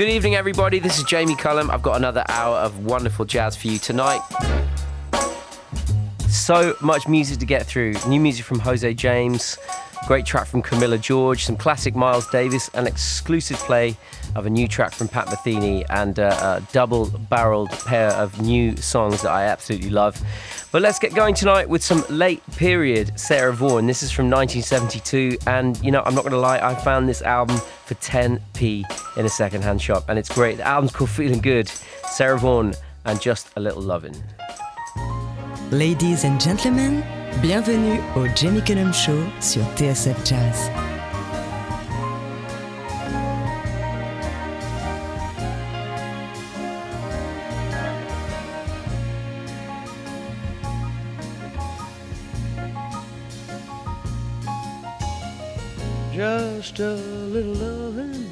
Good evening, everybody. This is Jamie Cullum. I've got another hour of wonderful jazz for you tonight. So much music to get through. New music from Jose James, great track from Camilla George, some classic Miles Davis, an exclusive play of a new track from Pat Metheny, and a double barreled pair of new songs that I absolutely love. But let's get going tonight with some late period Sarah Vaughan. This is from 1972, and you know, I'm not going to lie, I found this album for 10p in a secondhand shop, and it's great. The album's called Feeling Good, Sarah Vaughan, and Just a Little Lovin'. Ladies and gentlemen, bienvenue au Jamie Cullum Show sur TSF Jazz. Just a little loving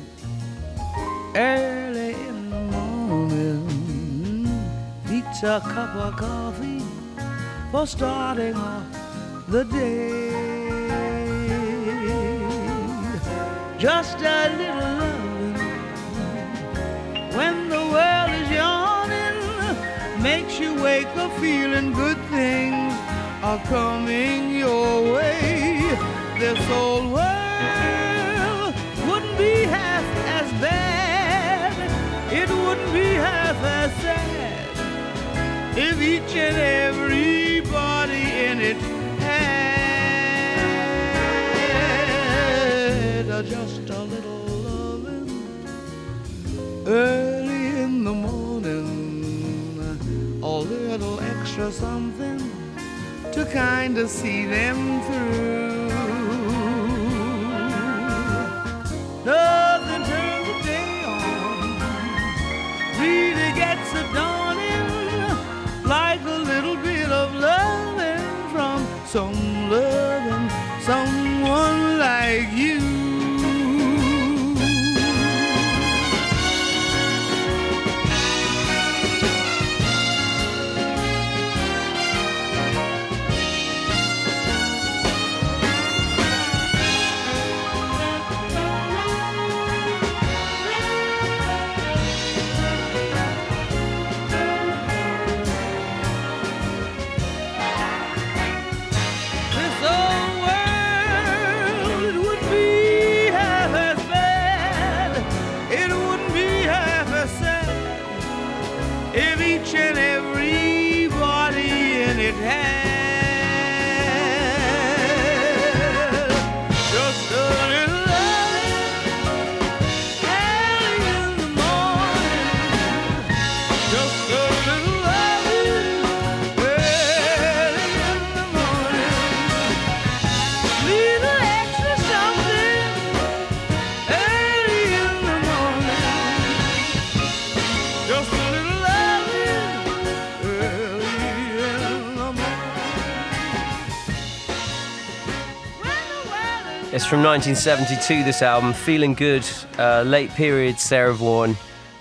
early in the morning. Beats a cup of coffee for starting off the day. Just a little loving when the world is yawning makes you wake up feeling good things are coming your way. This old world wouldn't be half as sad if each and everybody in it had just a little loving early in the morning, a little extra something to kind of see them through. It's from 1972, this album. Feeling good. Uh, late period, Sarah Vaughan,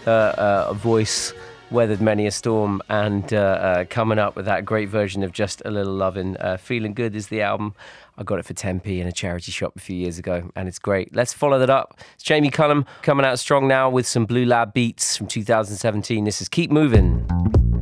uh, uh, voice, weathered many a storm, and uh, uh, coming up with that great version of Just a Little Lovin'. Uh, Feeling Good is the album. I got it for 10p in a charity shop a few years ago, and it's great. Let's follow that up. It's Jamie Cullum coming out strong now with some Blue Lab beats from 2017. This is Keep Moving.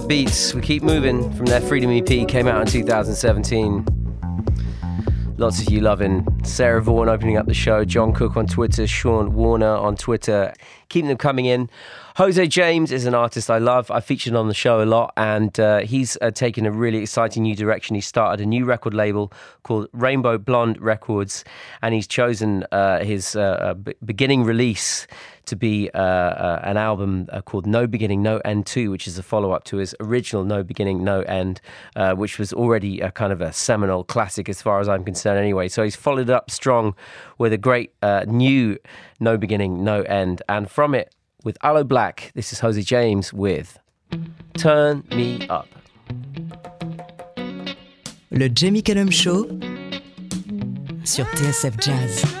Combat Beats. We keep moving from their Freedom EP, came out in 2017. Lots of you loving Sarah Vaughan opening up the show, John Cook on Twitter, Sean Warner on Twitter. Keep them coming in. Jose James is an artist I love. I featured on the show a lot, and uh, he's uh, taken a really exciting new direction. He started a new record label called Rainbow Blonde Records, and he's chosen uh, his uh, uh, beginning release to be uh, uh, an album uh, called No Beginning, No End 2, which is a follow up to his original No Beginning, No End, uh, which was already a kind of a seminal classic as far as I'm concerned, anyway. So he's followed up strong with a great uh, new No Beginning, No End. And from it, with Aloe Blacc, this is Jose James with Turn Me Up. Le Jamie Cullum Show sur TSF Jazz.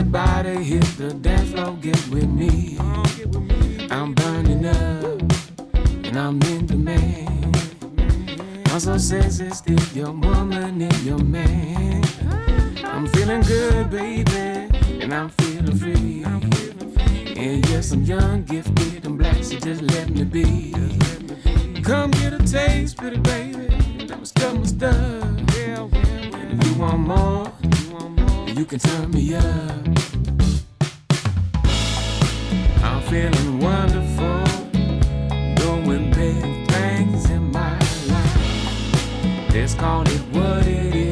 Everybody hit the dance floor, get with me. I'm burning up, and I'm in demand. I'm so still your woman and your man. I'm feeling good, baby, and I'm feeling free. And yes, I'm young, gifted, and black, so just let me be. Come get a taste, pretty baby. That was stuff, my stuff. If you want more, you can turn me up. I'm feeling wonderful, doing big things in my life. Let's call it what it is,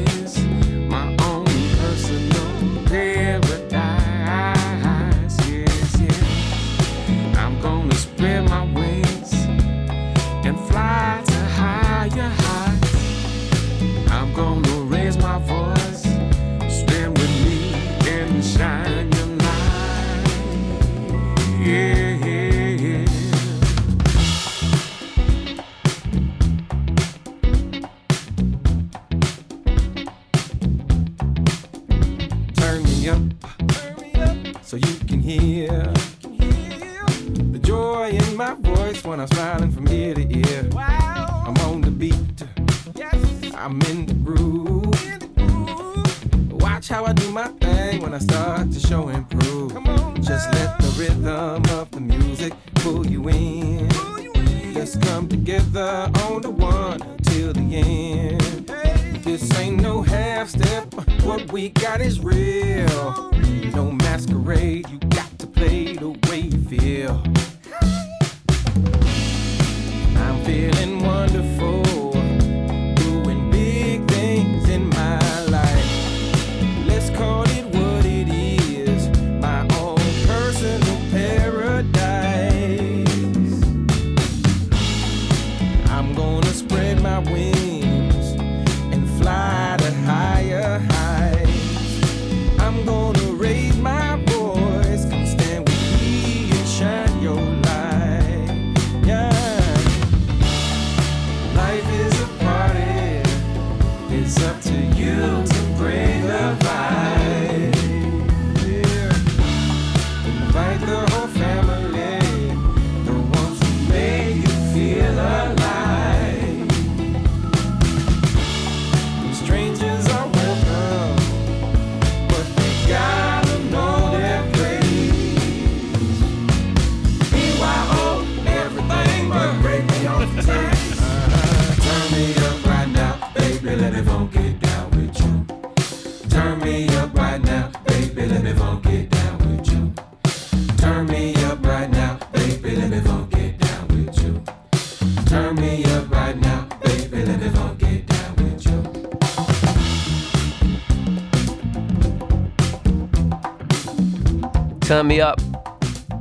Turn Me Up.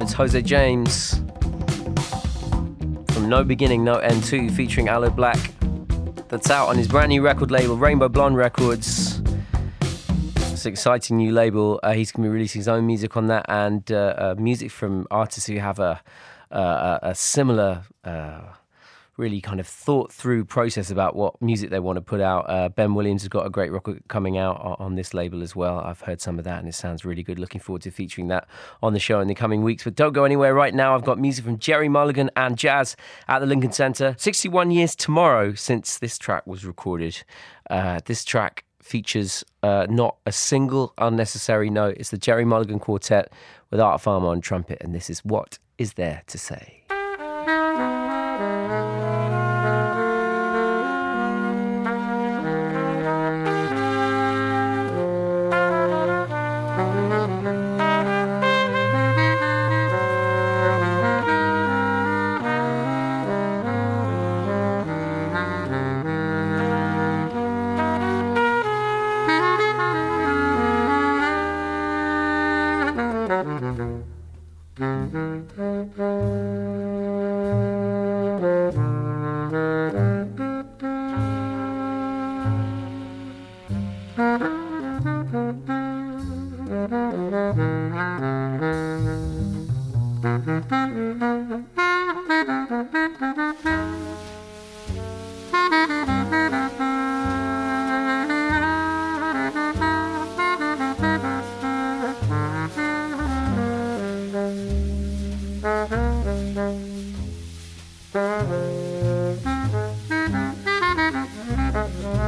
It's Jose James from No Beginning, No End 2 featuring Aloe Blacc. That's out on his brand new record label, Rainbow Blonde Records. It's an exciting new label. Uh, he's going to be releasing his own music on that and uh, uh, music from artists who have a, uh, a, similar uh, really kind of thought through process about what music they want to put out. Uh, ben Williams has got a great record coming out on this label as well. I've heard some of that and it sounds really good. Looking forward to featuring that on the show in the coming weeks. But don't go anywhere right now. I've got music from Gerry Mulligan and Jazz at the Lincoln Center. 61 years tomorrow since this track was recorded. Uh, this track features uh, not a single unnecessary note. It's the Gerry Mulligan Quartet with Art Farmer on trumpet, and this is What Is There to Say? Mm-hmm.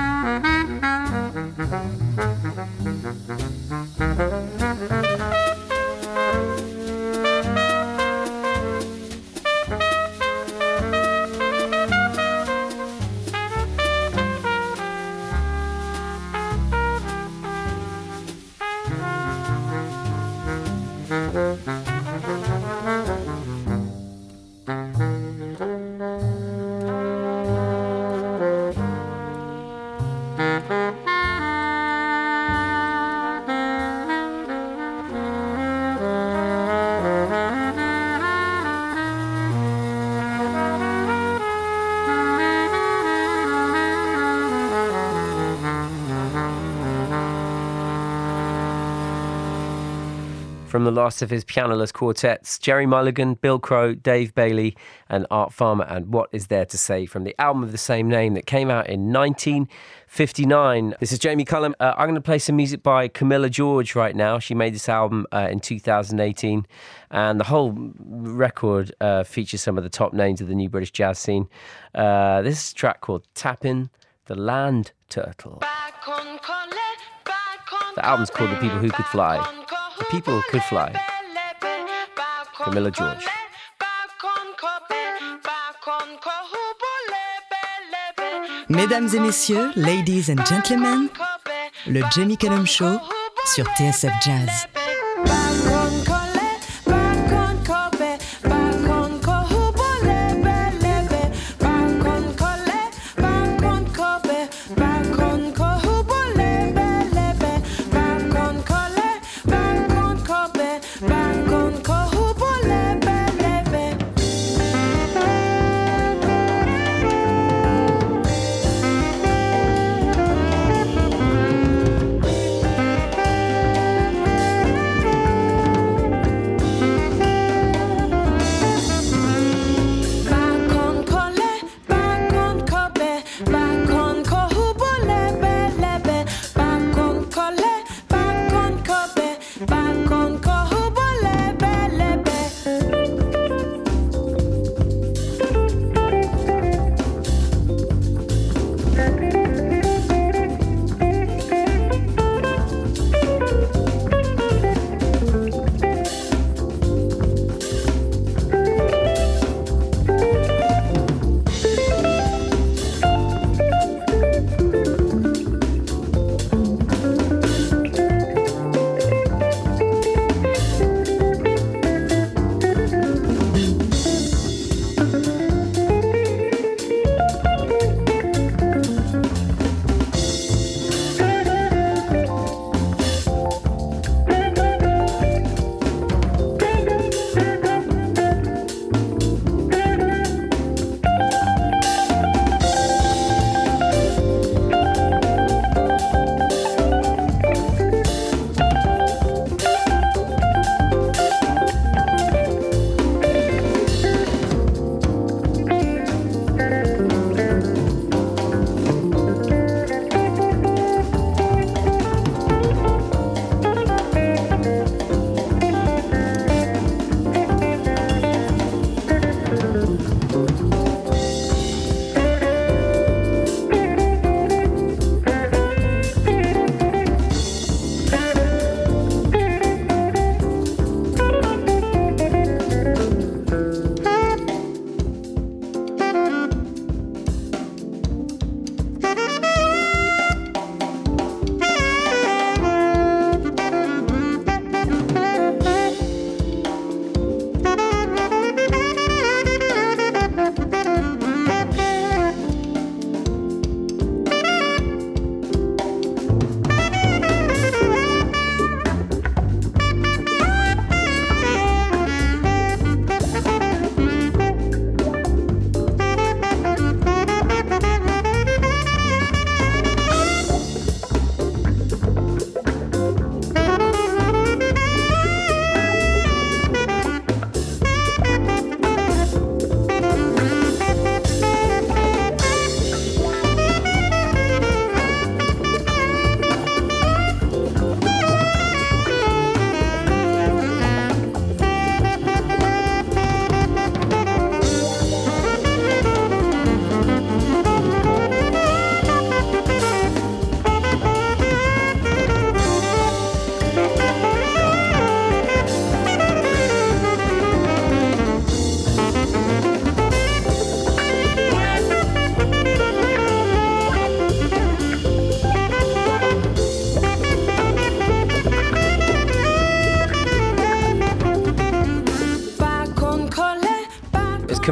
from the last of his pianoless quartets Gerry Mulligan, Bill Crow, Dave Bailey, and Art Farmer. And what is there to say from the album of the same name that came out in 1959? This is Jamie Cullum. Uh, I'm going to play some music by Camilla George right now. She made this album uh, in 2018, and the whole record uh, features some of the top names of the new British jazz scene. Uh, this is a track called Tapping the Land Turtle. The album's called The People Who Could Fly. The people could fly. Camilla George. Mesdames et messieurs, ladies and gentlemen, le Jamie Cullum Show sur TSF Jazz.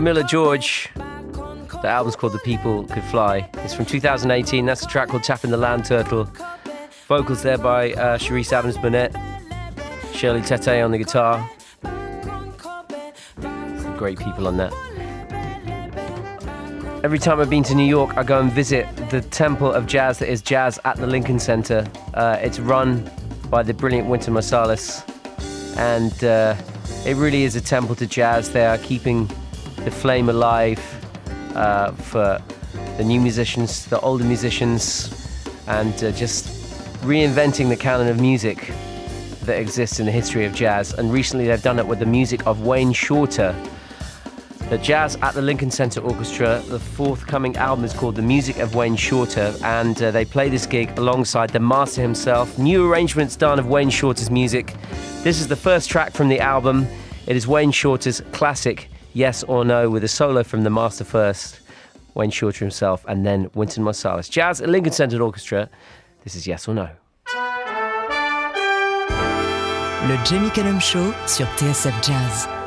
Camilla George. The album's called The People Could Fly. It's from 2018. That's a track called Tapping the Land Turtle. Vocals there by uh, Cherise Adams Burnett, Shirley Tetteh on the guitar. Some great people on that. Every time I've been to New York, I go and visit the temple of jazz that is Jazz at the Lincoln Center. Uh, it's run by the brilliant Wynton Marsalis, and uh, it really is a temple to jazz. They are keeping the flame alive uh, for the new musicians, the older musicians, and uh, just reinventing the canon of music that exists in the history of jazz. And recently they've done it with the music of Wayne Shorter. The Jazz at the Lincoln Center Orchestra, the forthcoming album is called The Music of Wayne Shorter, and uh, they play this gig alongside the master himself. New arrangements done of Wayne Shorter's music. This is the first track from the album. It is Wayne Shorter's classic Yes or No with a solo from the master first, Wayne Shorter himself, and then Wynton Marsalis. Jazz at Lincoln Center Orchestra. This is Yes or No. Le Jamie Cullum Show sur TSF Jazz.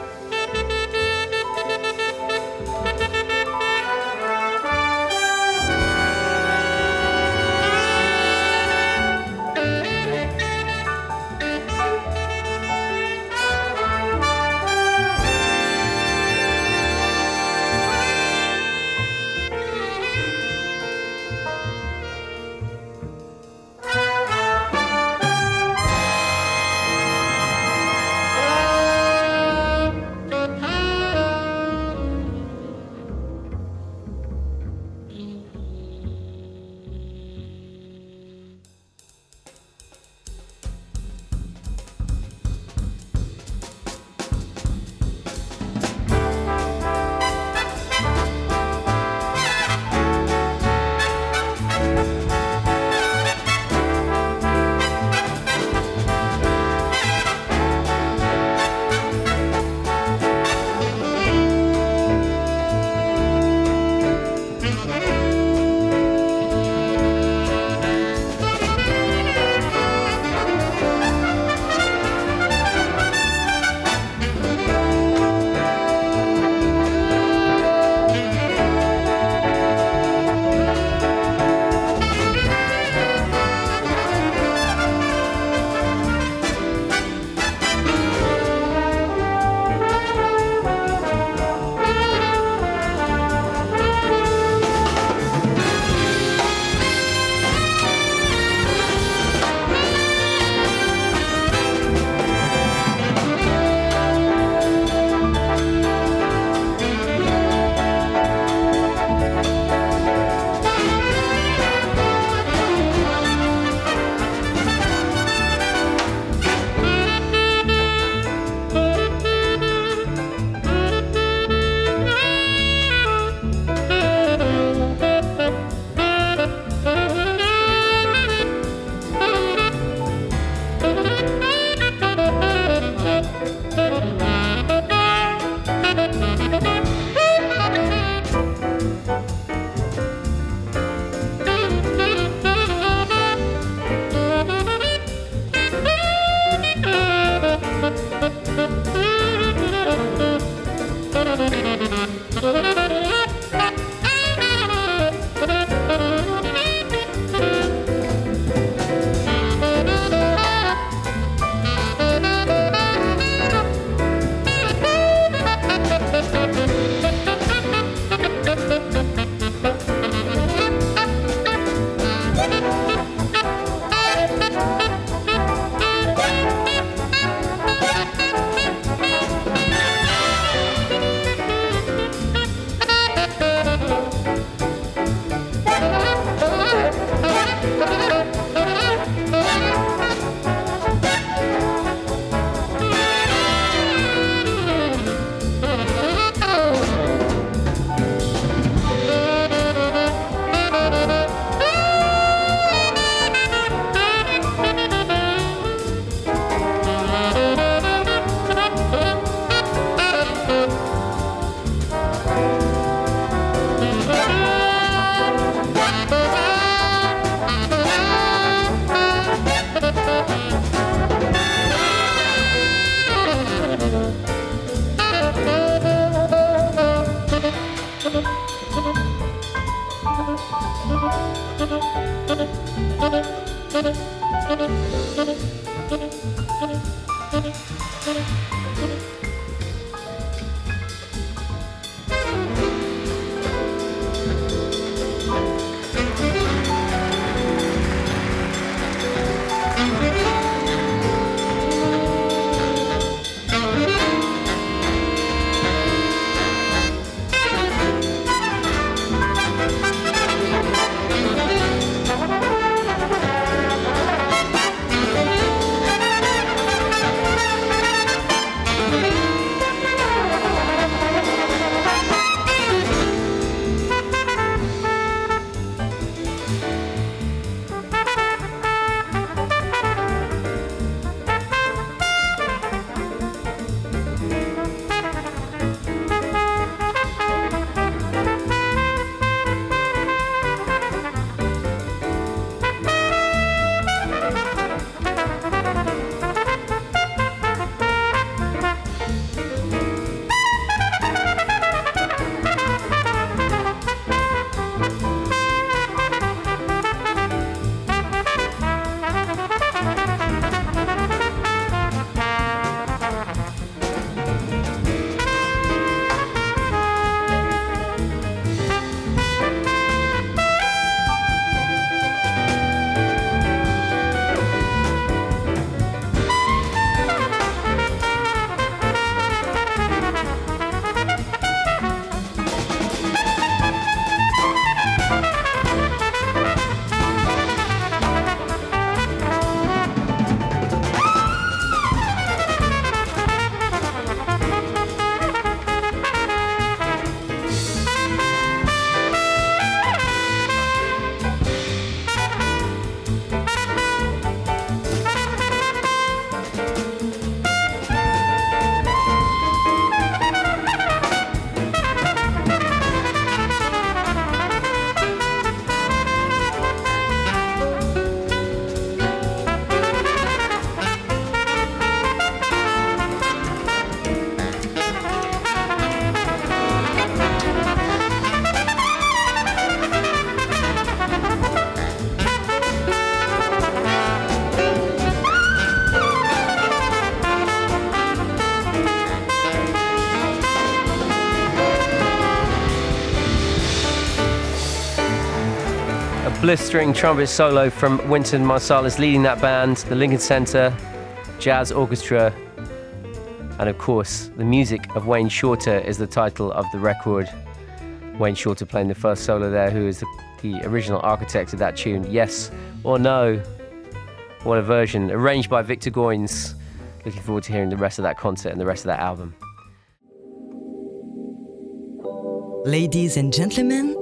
Blistering trumpet solo from Wynton Marsalis leading that band, the Lincoln Center Jazz Orchestra, and of course, the music of Wayne Shorter is the title of the record. Wayne Shorter playing the first solo there, who is the, the original architect of that tune. Yes or no? What a version, arranged by Victor Goines. Looking forward to hearing the rest of that concert and the rest of that album. Ladies and gentlemen,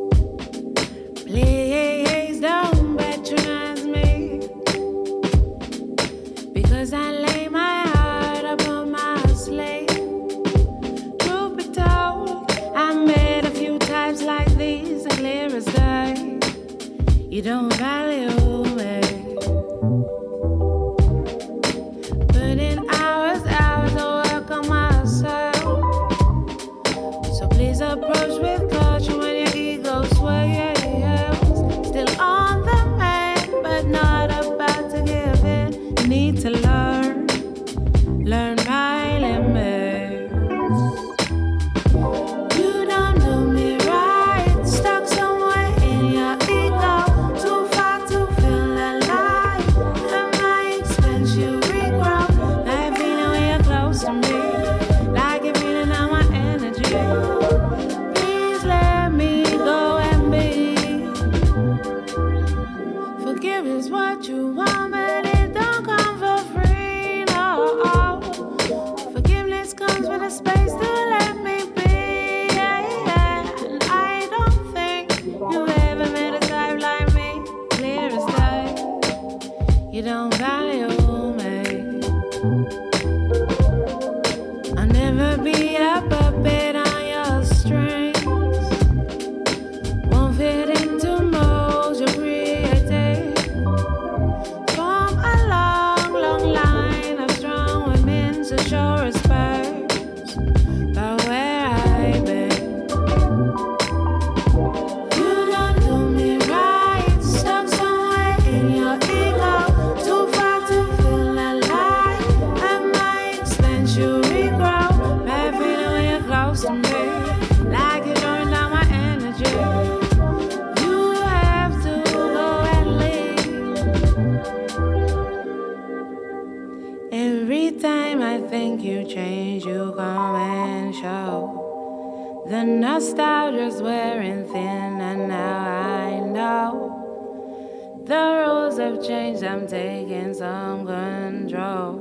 I'm taking some control.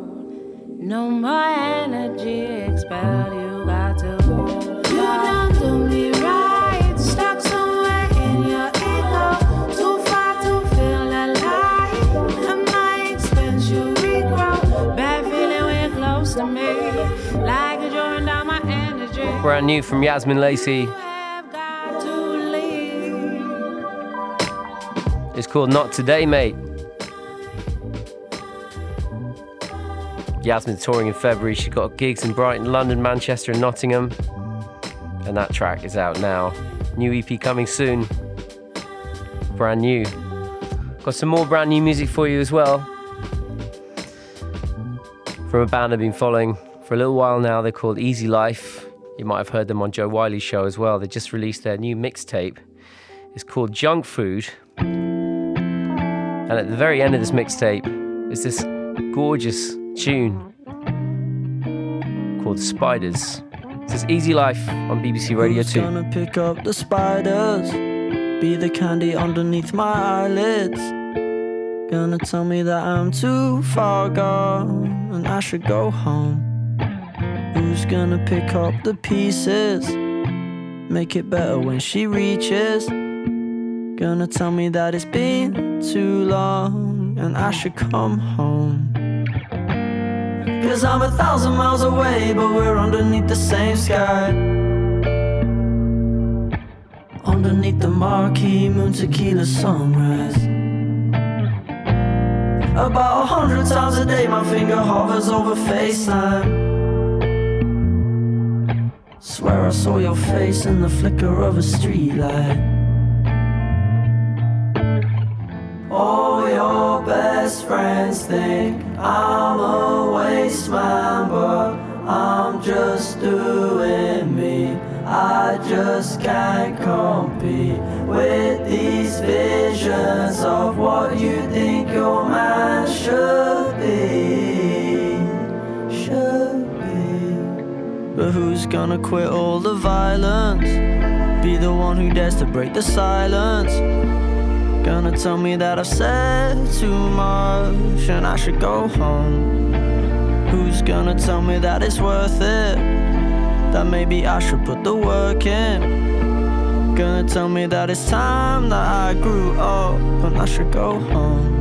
No more energy expelled, you got to go. You don't do me right, stuck somewhere in your ego. Too far to feel alive. At my expense, you regrow. Bad feeling you're close to me, like you're drawing down my energy. Brand new from Yazmin Lacey. You have got to leave. It's called Not Today, Mate. Yazmin's touring in February. She's got gigs in Brighton, London, Manchester, and Nottingham. And that track is out now. New EP coming soon. Brand new. Got some more brand new music for you as well. From a band I've been following for a little while now. They're called Easy Life. You might have heard them on Jo Whiley's show as well. They just released their new mixtape. It's called Junk Food. And at the very end of this mixtape is this gorgeous tune called Spiders. This is Easy Life on BBC Radio Who's 2. gonna pick up the spiders? Be the candy underneath my eyelids. Gonna tell me that I'm too far gone and I should go home. Who's gonna pick up the pieces? Make it better when she reaches. Gonna tell me that it's been too long and I should come home. Cause I'm a thousand miles away, but we're underneath the same sky. Underneath the marquee moon tequila sunrise. About a hundred times a day, my finger hovers over FaceTime. Swear I saw your face in the flicker of a streetlight. Best friends think I'm a waste man, but I'm just doing me. I just can't compete with these visions of what you think your man should be. Should be. But who's gonna quit all the violence? Be the one who dares to break the silence. Gonna tell me that I've said too much and I should go home. Who's gonna tell me that it's worth it? That maybe I should put the work in. Gonna tell me that it's time that I grew up and I should go home.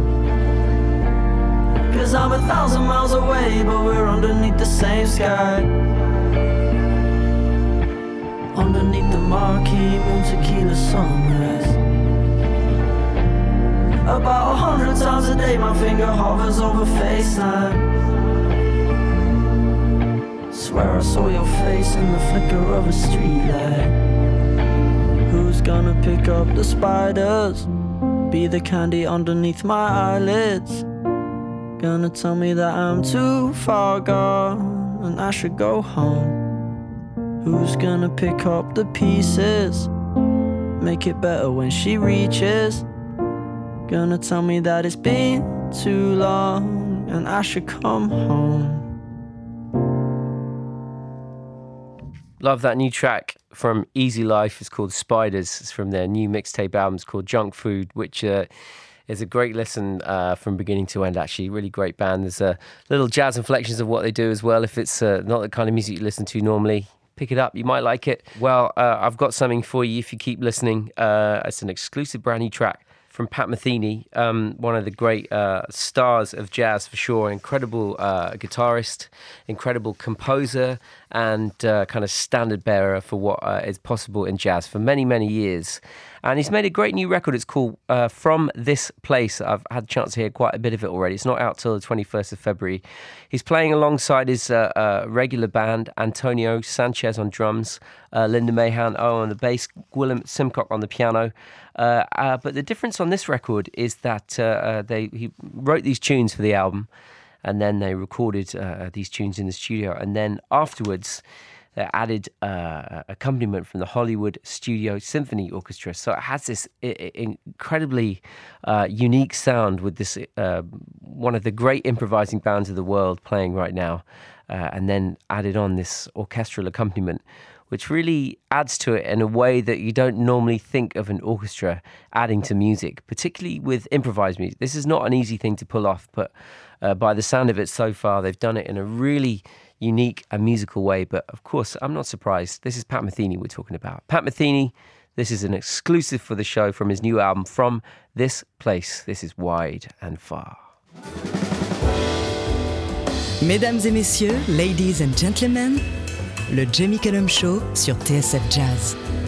Cause I'm a thousand miles away, but we're underneath the same sky. Underneath the marquee moon tequila sunrise. About a hundred times a day, my finger hovers over FaceTime. Swear I saw your face in the flicker of a streetlight. Who's gonna pick up the spiders? Be the candy underneath my eyelids. Gonna tell me that I'm too far gone and I should go home. Who's gonna pick up the pieces? Make it better when she reaches. Gonna tell me that it's been too long and I should come home. Love that new track from Easy Life. It's called Spiders. It's from their new mixtape album. It's called Junk Food, which uh, is a great listen uh, from beginning to end, actually. Really great band. There's uh, little jazz inflections of what they do as well. If it's uh, not the kind of music you listen to normally, pick it up. You might like it. Well, uh, I've got something for you if you keep listening. Uh, it's an exclusive brand new track from Pat Metheny, um, one of the great uh, stars of jazz for sure. Incredible uh, guitarist, incredible composer, and uh, kind of standard bearer for what uh, is possible in jazz for many, many years. And he's made a great new record. It's called uh, From This Place. I've had a chance to hear quite a bit of it already. It's not out till the 21st of February. He's playing alongside his uh, uh, regular band, Antonio Sanchez on drums, uh, Linda Mahan oh, on the bass, Gwilym Simcock on the piano. Uh, uh, but the difference on this record is that they he wrote these tunes for the album and then they recorded these tunes in the studio. And then afterwards, added uh, accompaniment from the Hollywood Studio Symphony Orchestra. So it has this incredibly uh, unique sound with this uh, one of the great improvising bands of the world playing right now, uh, and then added on this orchestral accompaniment. Which really adds to it in a way that you don't normally think of an orchestra adding to music, particularly with improvised music. This is not an easy thing to pull off, but uh, by the sound of it so far, they've done it in a really unique and musical way. But of course, I'm not surprised. This is Pat Metheny we're talking about. Pat Metheny, this is an exclusive for the show from his new album, From This Place. This is Wide and Far. Mesdames et messieurs, ladies and gentlemen, le Jamie Cullum Show sur TSF Jazz.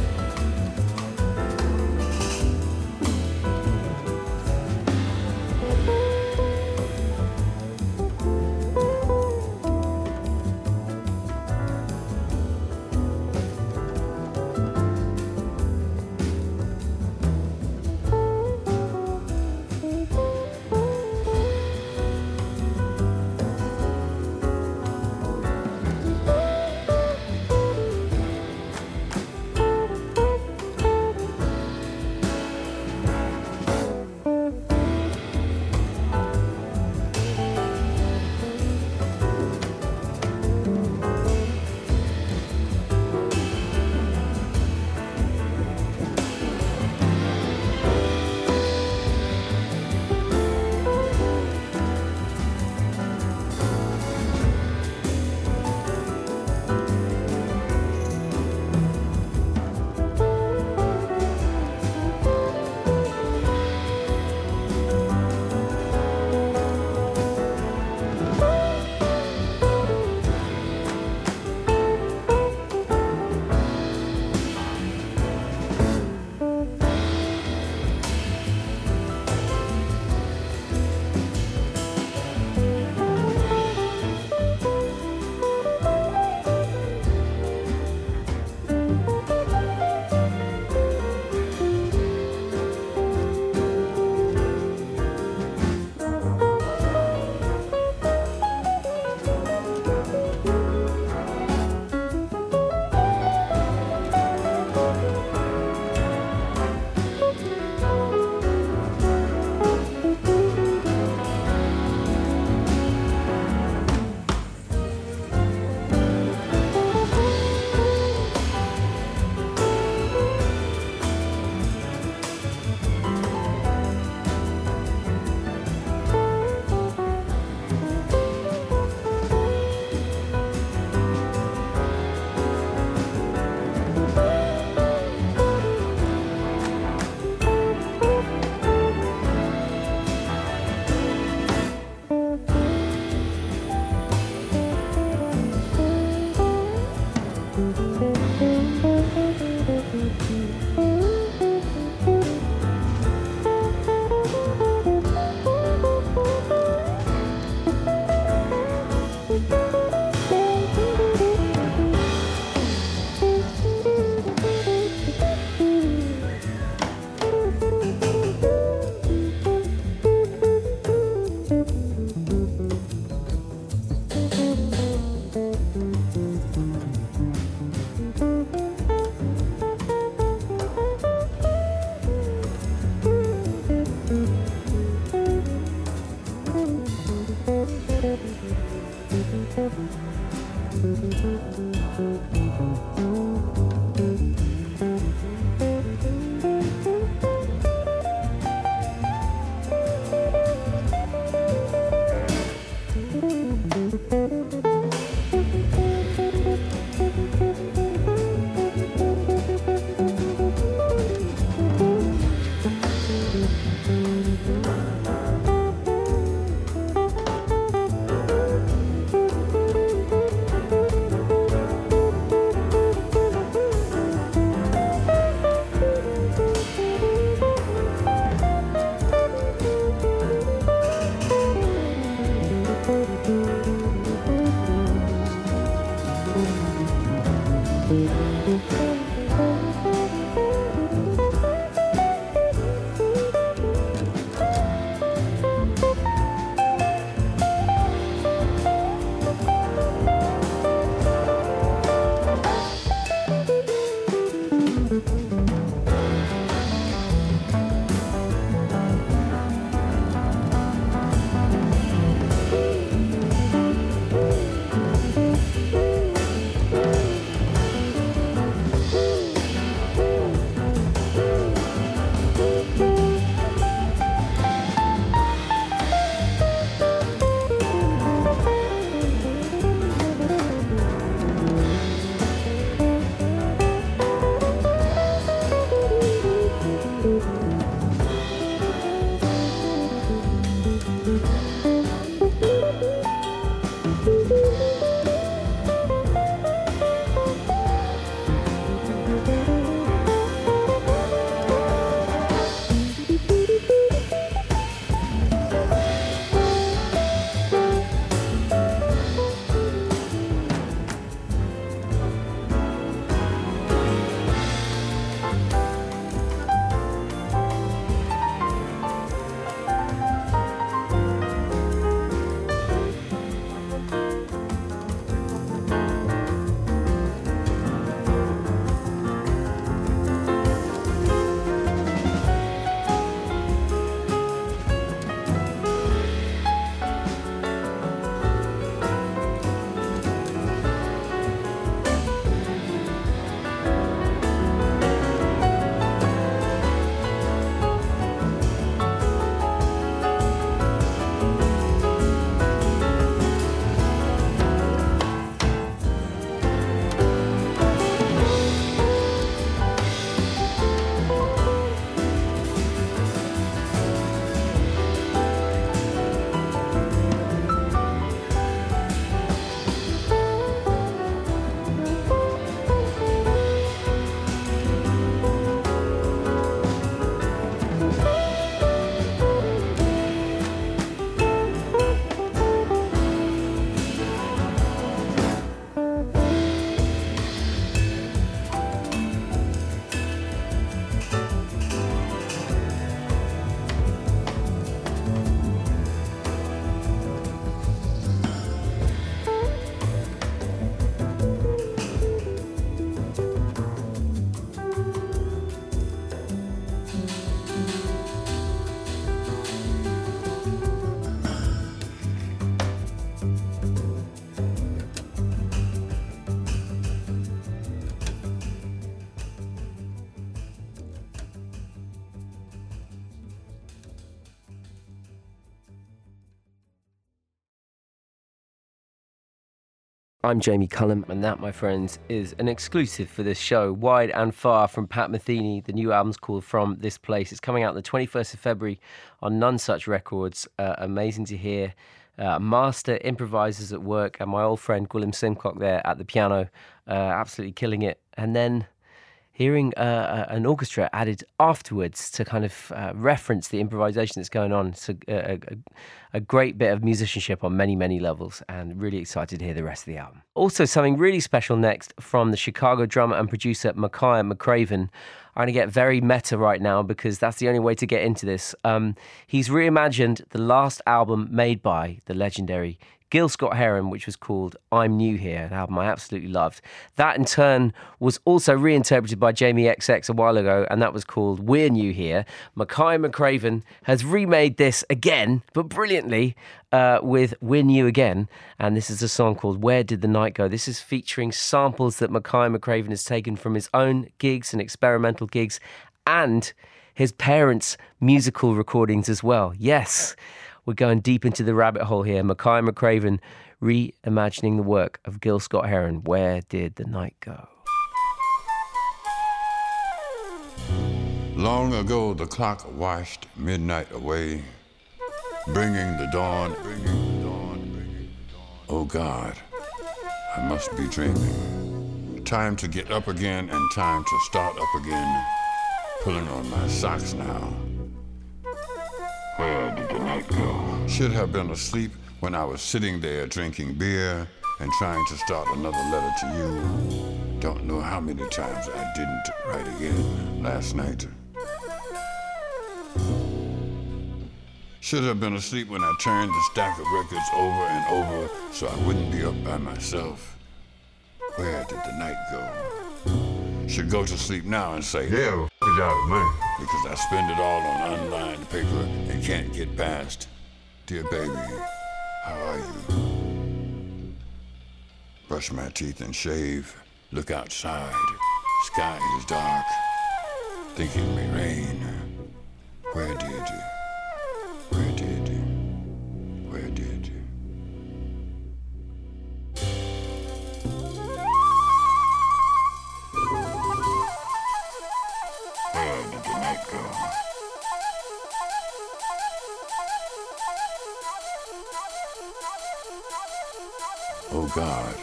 I'm Jamie Cullum, and that, my friends, is an exclusive for this show, Wide and Far from Pat Metheny. The new album's called From This Place. It's coming out the 21st of February on Nonesuch Records. Uh, amazing to hear. Uh, master improvisers at work, and my old friend Gwilym Simcock there at the piano, uh, absolutely killing it. And then hearing uh, uh, an orchestra added afterwards to kind of uh, reference the improvisation that's going on. It's a, a, a, great bit of musicianship on many, many levels, and really excited to hear the rest of the album. Also, something really special next from the Chicago drummer and producer Makaya McCraven. I'm going to get very meta right now because that's the only way to get into this. Um, he's reimagined the last album made by the legendary Gil Scott Heron, which was called I'm New Here, an album I absolutely loved. That in turn was also reinterpreted by Jamie XX a while ago, and that was called We're New Here. Makaya McCraven has remade this again, but brilliantly, uh, with We're New Again. And this is a song called Where Did the Night Go? This is featuring samples that Makaya McCraven has taken from his own gigs and experimental gigs and his parents' musical recordings as well. Yes, we're going deep into the rabbit hole here. Makaya McCraven reimagining the work of Gil Scott Heron. Where did the night go? Long ago, the clock washed midnight away, bringing the dawn, bringing the dawn, bringing the dawn. Oh God, I must be dreaming. Time to get up again and time to start up again. Pulling on my socks now. Where did the night go? Should have been asleep when I was sitting there drinking beer and trying to start another letter to you. Don't know how many times I didn't write again last night. Should have been asleep when I turned the stack of records over and over so I wouldn't be up by myself. Where did the night go? Should go to sleep now and say, Yeah, good job, man. because I spend it all on unlined paper and can't get past. Dear baby, how are you? Brush my teeth and shave. Look outside. Sky is dark. Think it may rain. Where did Where God,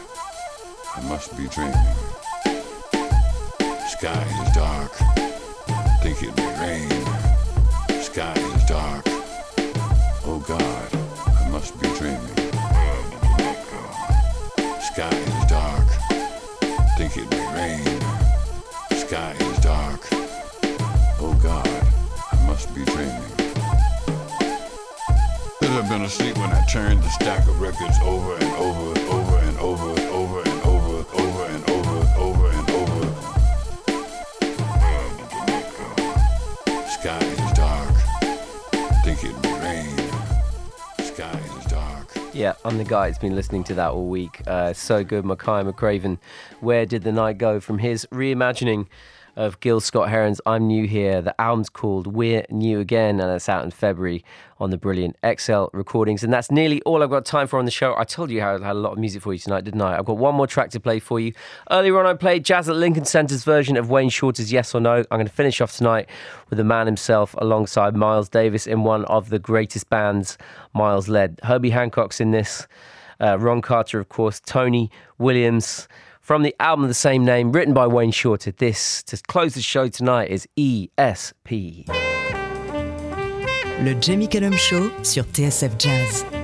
I must be dreaming. Sky is dark. Think it may rain. Sky is dark. Oh God, I must be dreaming. Sky is dark. Think it may rain. Sky is dark. Oh God, I must be dreaming. Could have been asleep when I turned the stack of records over and over and over, over and over, over and over, over and over. The night go? Sky is dark. Think it may rain. Sky is dark. Yeah, I'm the guy that's been listening to that all week. Uh, so good, Makaya McCraven. Where did the night go? From his reimagining of Gil Scott Heron's I'm New Here. The album's called We're New Again, and it's out in February on the brilliant XL recordings. And that's nearly all I've got time for on the show. I told you how I had a lot of music for you tonight, didn't I? I've got one more track to play for you. Earlier on, I played Jazz at Lincoln Centre's version of Wayne Shorter's Yes or No. I'm going to finish off tonight with the man himself alongside Miles Davis in one of the greatest bands Miles led. Herbie Hancock's in this. Uh, Ron Carter, of course, Tony Williams. From the album of the same name, written by Wayne Shorter, this, to close the show tonight, is ESP. Le Jamie Cullum Show sur TSF Jazz.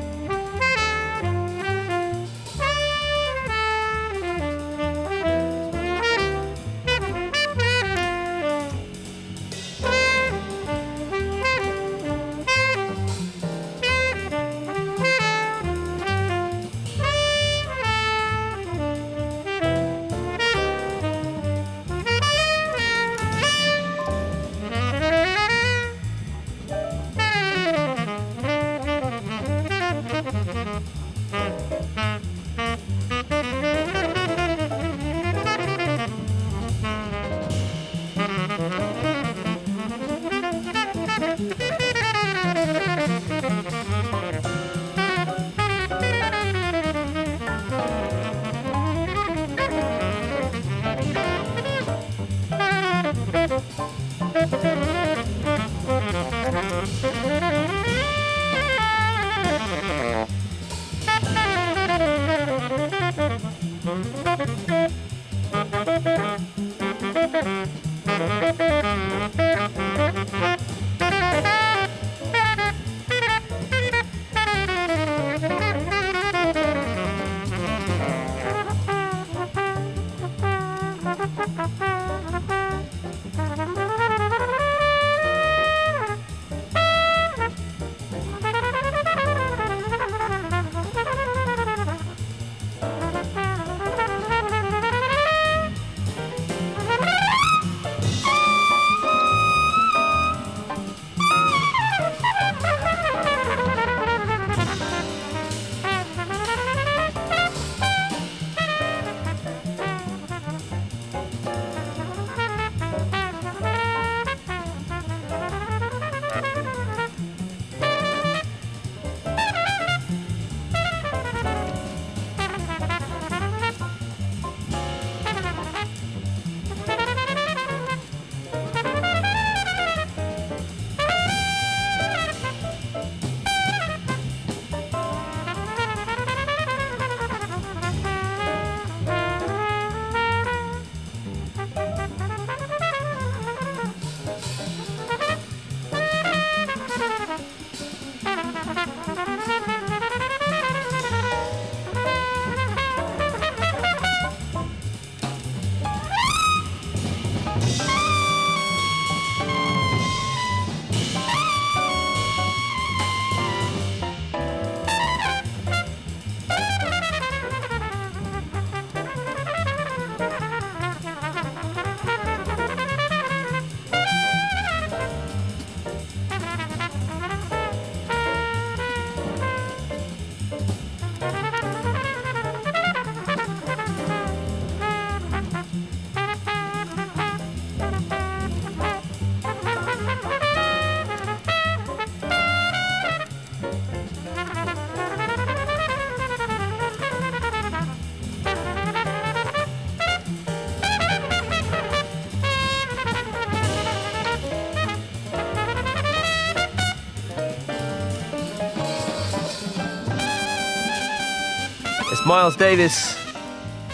Miles Davis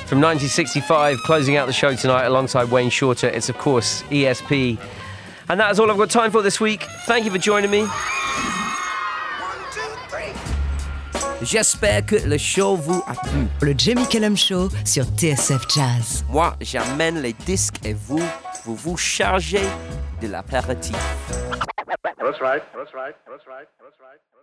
from 1965 closing out the show tonight alongside Wayne Shorter. It's, of course, ESP. And that is all I've got time for this week. Thank you for joining me. J'espère que le show vous a plu. Le Jamie Cullum Show sur TSF Jazz. Moi, j'amène les disques et vous, vous vous chargez de l'apéritif. That's right. That's right. That's right. That's right.